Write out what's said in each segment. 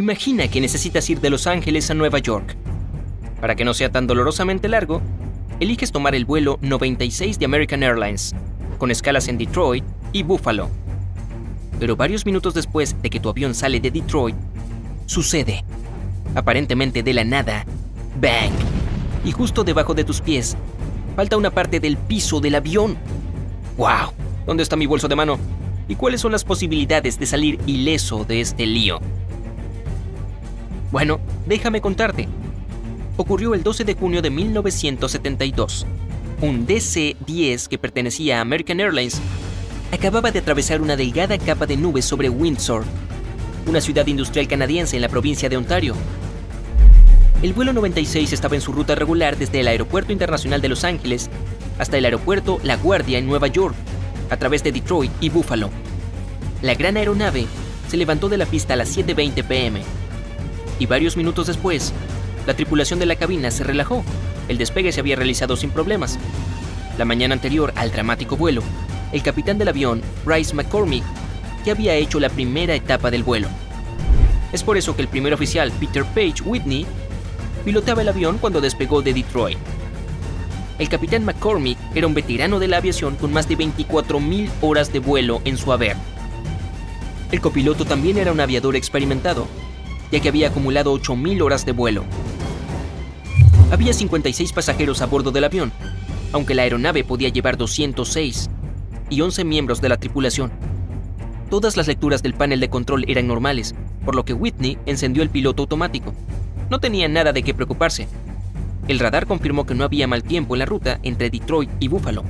Imagina que necesitas ir de Los Ángeles a Nueva York. Para que no sea tan dolorosamente largo, eliges tomar el vuelo 96 de American Airlines, con escalas en Detroit y Buffalo. Pero varios minutos después de que tu avión sale de Detroit, sucede, aparentemente de la nada, bang, y justo debajo de tus pies, falta una parte del piso del avión. ¡Wow! ¿Dónde está mi bolso de mano? ¿Y cuáles son las posibilidades de salir ileso de este lío? Bueno, déjame contarte. Ocurrió el 12 de junio de 1972. Un DC-10 que pertenecía a American Airlines acababa de atravesar una delgada capa de nubes sobre Windsor, una ciudad industrial canadiense en la provincia de Ontario. El vuelo 96 estaba en su ruta regular desde el Aeropuerto Internacional de Los Ángeles hasta el Aeropuerto La Guardia en Nueva York, a través de Detroit y Buffalo. La gran aeronave se levantó de la pista a las 7.20 pm y varios minutos después, la tripulación de la cabina se relajó. El despegue se había realizado sin problemas. La mañana anterior al dramático vuelo, el capitán del avión, Bryce McCormick, ya había hecho la primera etapa del vuelo. Es por eso que el primer oficial, Peter Page Whitney, piloteaba el avión cuando despegó de Detroit. El capitán McCormick era un veterano de la aviación con más de 24.000 horas de vuelo en su haber. El copiloto también era un aviador experimentado ya que había acumulado 8.000 horas de vuelo. Había 56 pasajeros a bordo del avión, aunque la aeronave podía llevar 206, y 11 miembros de la tripulación. Todas las lecturas del panel de control eran normales, por lo que Whitney encendió el piloto automático. No tenía nada de qué preocuparse. El radar confirmó que no había mal tiempo en la ruta entre Detroit y Buffalo.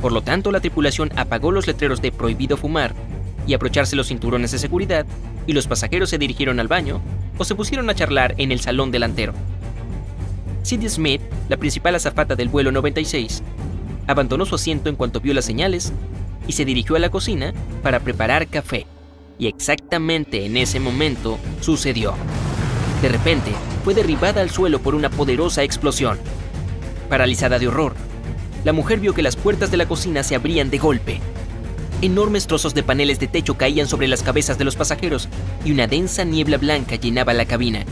Por lo tanto, la tripulación apagó los letreros de prohibido fumar y abrocharse los cinturones de seguridad y los pasajeros se dirigieron al baño o se pusieron a charlar en el salón delantero. Cindy Smith, la principal azafata del vuelo 96, abandonó su asiento en cuanto vio las señales y se dirigió a la cocina para preparar café. Y exactamente en ese momento sucedió. De repente, fue derribada al suelo por una poderosa explosión. Paralizada de horror, la mujer vio que las puertas de la cocina se abrían de golpe Enormes trozos de paneles de techo caían sobre las cabezas de los pasajeros y una densa niebla blanca llenaba la cabina.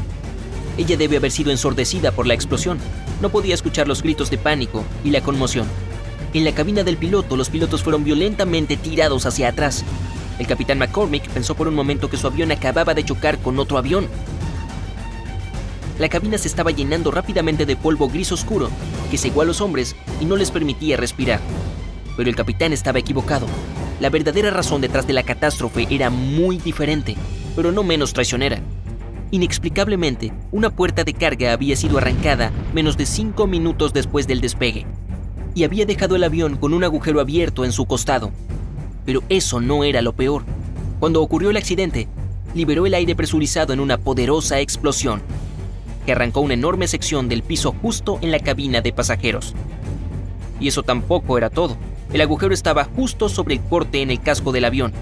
Ella debe haber sido ensordecida por la explosión. No podía escuchar los gritos de pánico y la conmoción. En la cabina del piloto, los pilotos fueron violentamente tirados hacia atrás. El capitán McCormick pensó por un momento que su avión acababa de chocar con otro avión. La cabina se estaba llenando rápidamente de polvo gris oscuro que cegó a los hombres y no les permitía respirar. Pero el capitán estaba equivocado. La verdadera razón detrás de la catástrofe era muy diferente, pero no menos traicionera. Inexplicablemente, una puerta de carga había sido arrancada menos de cinco minutos después del despegue, y había dejado el avión con un agujero abierto en su costado. Pero eso no era lo peor. Cuando ocurrió el accidente, liberó el aire presurizado en una poderosa explosión, que arrancó una enorme sección del piso justo en la cabina de pasajeros. Y eso tampoco era todo. El agujero estaba justo sobre el corte en el casco del avión,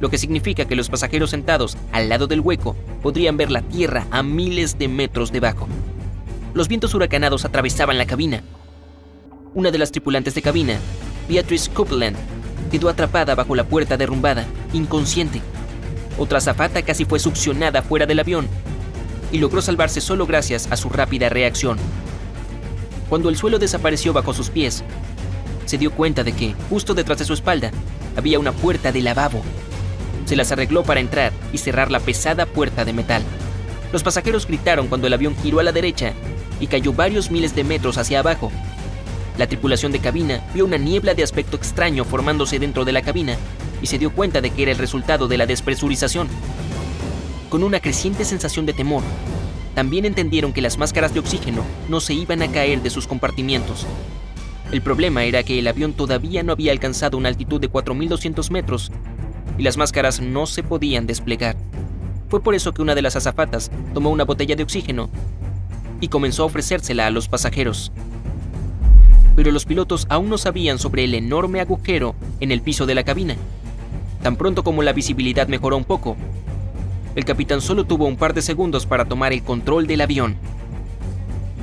lo que significa que los pasajeros sentados al lado del hueco podrían ver la tierra a miles de metros debajo. Los vientos huracanados atravesaban la cabina. Una de las tripulantes de cabina, Beatrice Copeland, quedó atrapada bajo la puerta derrumbada, inconsciente. Otra zafata casi fue succionada fuera del avión y logró salvarse solo gracias a su rápida reacción. Cuando el suelo desapareció bajo sus pies, se dio cuenta de que, justo detrás de su espalda, había una puerta de lavabo. Se las arregló para entrar y cerrar la pesada puerta de metal. Los pasajeros gritaron cuando el avión giró a la derecha y cayó varios miles de metros hacia abajo. La tripulación de cabina vio una niebla de aspecto extraño formándose dentro de la cabina y se dio cuenta de que era el resultado de la despresurización. Con una creciente sensación de temor, también entendieron que las máscaras de oxígeno no se iban a caer de sus compartimientos el problema era que el avión todavía no había alcanzado una altitud de 4.200 metros y las máscaras no se podían desplegar. Fue por eso que una de las azafatas tomó una botella de oxígeno y comenzó a ofrecérsela a los pasajeros. Pero los pilotos aún no sabían sobre el enorme agujero en el piso de la cabina. Tan pronto como la visibilidad mejoró un poco, el capitán solo tuvo un par de segundos para tomar el control del avión.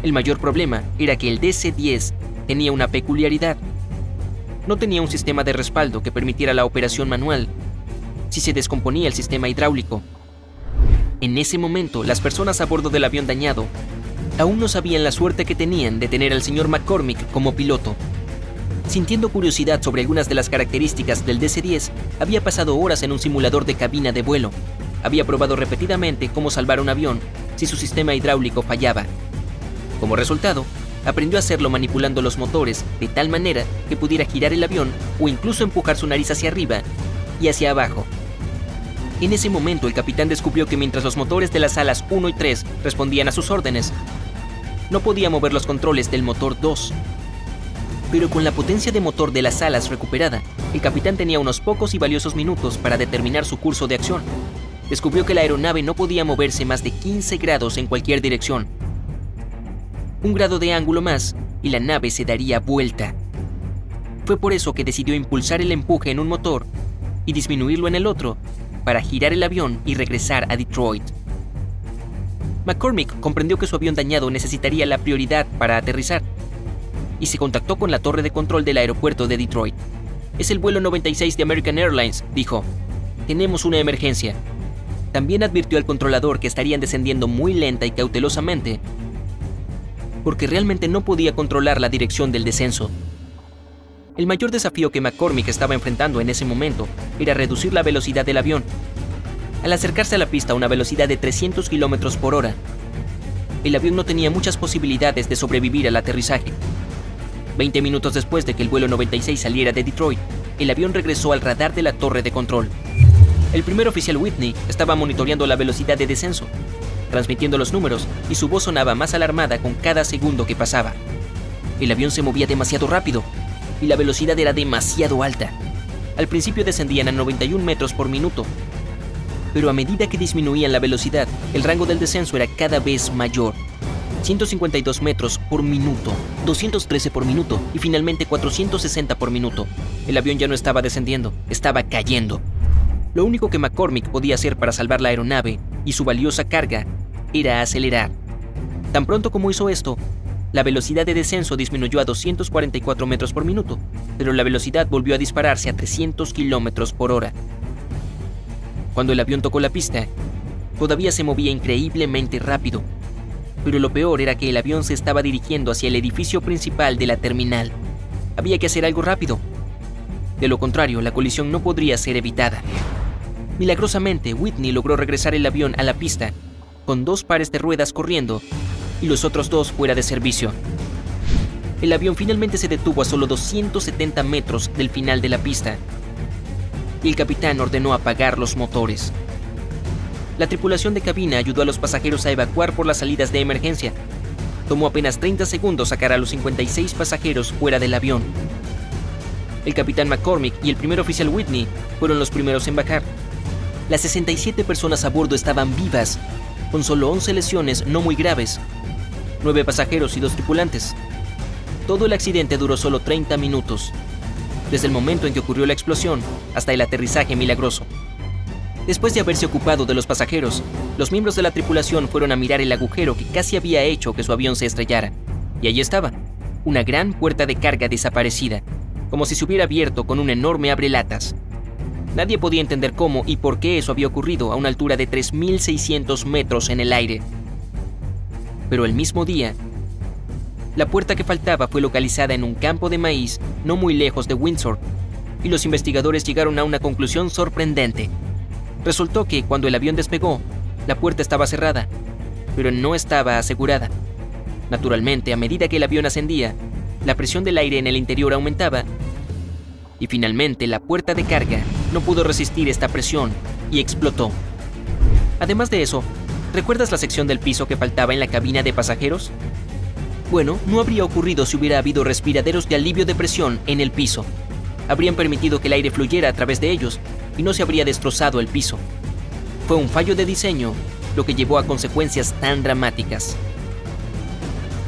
El mayor problema era que el DC-10 tenía una peculiaridad. No tenía un sistema de respaldo que permitiera la operación manual si se descomponía el sistema hidráulico. En ese momento, las personas a bordo del avión dañado aún no sabían la suerte que tenían de tener al señor McCormick como piloto. Sintiendo curiosidad sobre algunas de las características del DC-10, había pasado horas en un simulador de cabina de vuelo. Había probado repetidamente cómo salvar un avión si su sistema hidráulico fallaba. Como resultado, aprendió a hacerlo manipulando los motores de tal manera que pudiera girar el avión o incluso empujar su nariz hacia arriba y hacia abajo. En ese momento el capitán descubrió que mientras los motores de las alas 1 y 3 respondían a sus órdenes, no podía mover los controles del motor 2. Pero con la potencia de motor de las alas recuperada, el capitán tenía unos pocos y valiosos minutos para determinar su curso de acción. Descubrió que la aeronave no podía moverse más de 15 grados en cualquier dirección. Un grado de ángulo más y la nave se daría vuelta. Fue por eso que decidió impulsar el empuje en un motor y disminuirlo en el otro para girar el avión y regresar a Detroit. McCormick comprendió que su avión dañado necesitaría la prioridad para aterrizar y se contactó con la torre de control del aeropuerto de Detroit. Es el vuelo 96 de American Airlines, dijo. Tenemos una emergencia. También advirtió al controlador que estarían descendiendo muy lenta y cautelosamente, porque realmente no podía controlar la dirección del descenso. El mayor desafío que McCormick estaba enfrentando en ese momento era reducir la velocidad del avión al acercarse a la pista a una velocidad de 300 km por hora. El avión no tenía muchas posibilidades de sobrevivir al aterrizaje. Veinte minutos después de que el vuelo 96 saliera de Detroit, el avión regresó al radar de la torre de control. El primer oficial Whitney estaba monitoreando la velocidad de descenso, transmitiendo los números, y su voz sonaba más alarmada con cada segundo que pasaba. El avión se movía demasiado rápido, y la velocidad era demasiado alta. Al principio descendían a 91 metros por minuto, pero a medida que disminuían la velocidad, el rango del descenso era cada vez mayor. 152 metros por minuto, 213 por minuto y finalmente 460 por minuto. El avión ya no estaba descendiendo, estaba cayendo. Lo único que McCormick podía hacer para salvar la aeronave y su valiosa carga era acelerar. Tan pronto como hizo esto, la velocidad de descenso disminuyó a 244 metros por minuto, pero la velocidad volvió a dispararse a 300 kilómetros por hora. Cuando el avión tocó la pista, todavía se movía increíblemente rápido. Pero lo peor era que el avión se estaba dirigiendo hacia el edificio principal de la terminal. Había que hacer algo rápido. De lo contrario, la colisión no podría ser evitada. Milagrosamente, Whitney logró regresar el avión a la pista, con dos pares de ruedas corriendo y los otros dos fuera de servicio. El avión finalmente se detuvo a solo 270 metros del final de la pista y el capitán ordenó apagar los motores. La tripulación de cabina ayudó a los pasajeros a evacuar por las salidas de emergencia. Tomó apenas 30 segundos sacar a los 56 pasajeros fuera del avión. El capitán McCormick y el primer oficial Whitney fueron los primeros en bajar. Las 67 personas a bordo estaban vivas, con solo 11 lesiones no muy graves, 9 pasajeros y 2 tripulantes. Todo el accidente duró solo 30 minutos desde el momento en que ocurrió la explosión hasta el aterrizaje milagroso. Después de haberse ocupado de los pasajeros, los miembros de la tripulación fueron a mirar el agujero que casi había hecho que su avión se estrellara. Y allí estaba, una gran puerta de carga desaparecida, como si se hubiera abierto con un enorme abrelatas. Nadie podía entender cómo y por qué eso había ocurrido a una altura de 3.600 metros en el aire. Pero el mismo día, la puerta que faltaba fue localizada en un campo de maíz no muy lejos de Windsor, y los investigadores llegaron a una conclusión sorprendente. Resultó que cuando el avión despegó, la puerta estaba cerrada, pero no estaba asegurada. Naturalmente, a medida que el avión ascendía, la presión del aire en el interior aumentaba, y finalmente la puerta de carga no pudo resistir esta presión y explotó. Además de eso, ¿recuerdas la sección del piso que faltaba en la cabina de pasajeros? Bueno, no habría ocurrido si hubiera habido respiraderos de alivio de presión en el piso. Habrían permitido que el aire fluyera a través de ellos y no se habría destrozado el piso. Fue un fallo de diseño lo que llevó a consecuencias tan dramáticas.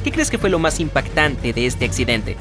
¿Qué crees que fue lo más impactante de este accidente?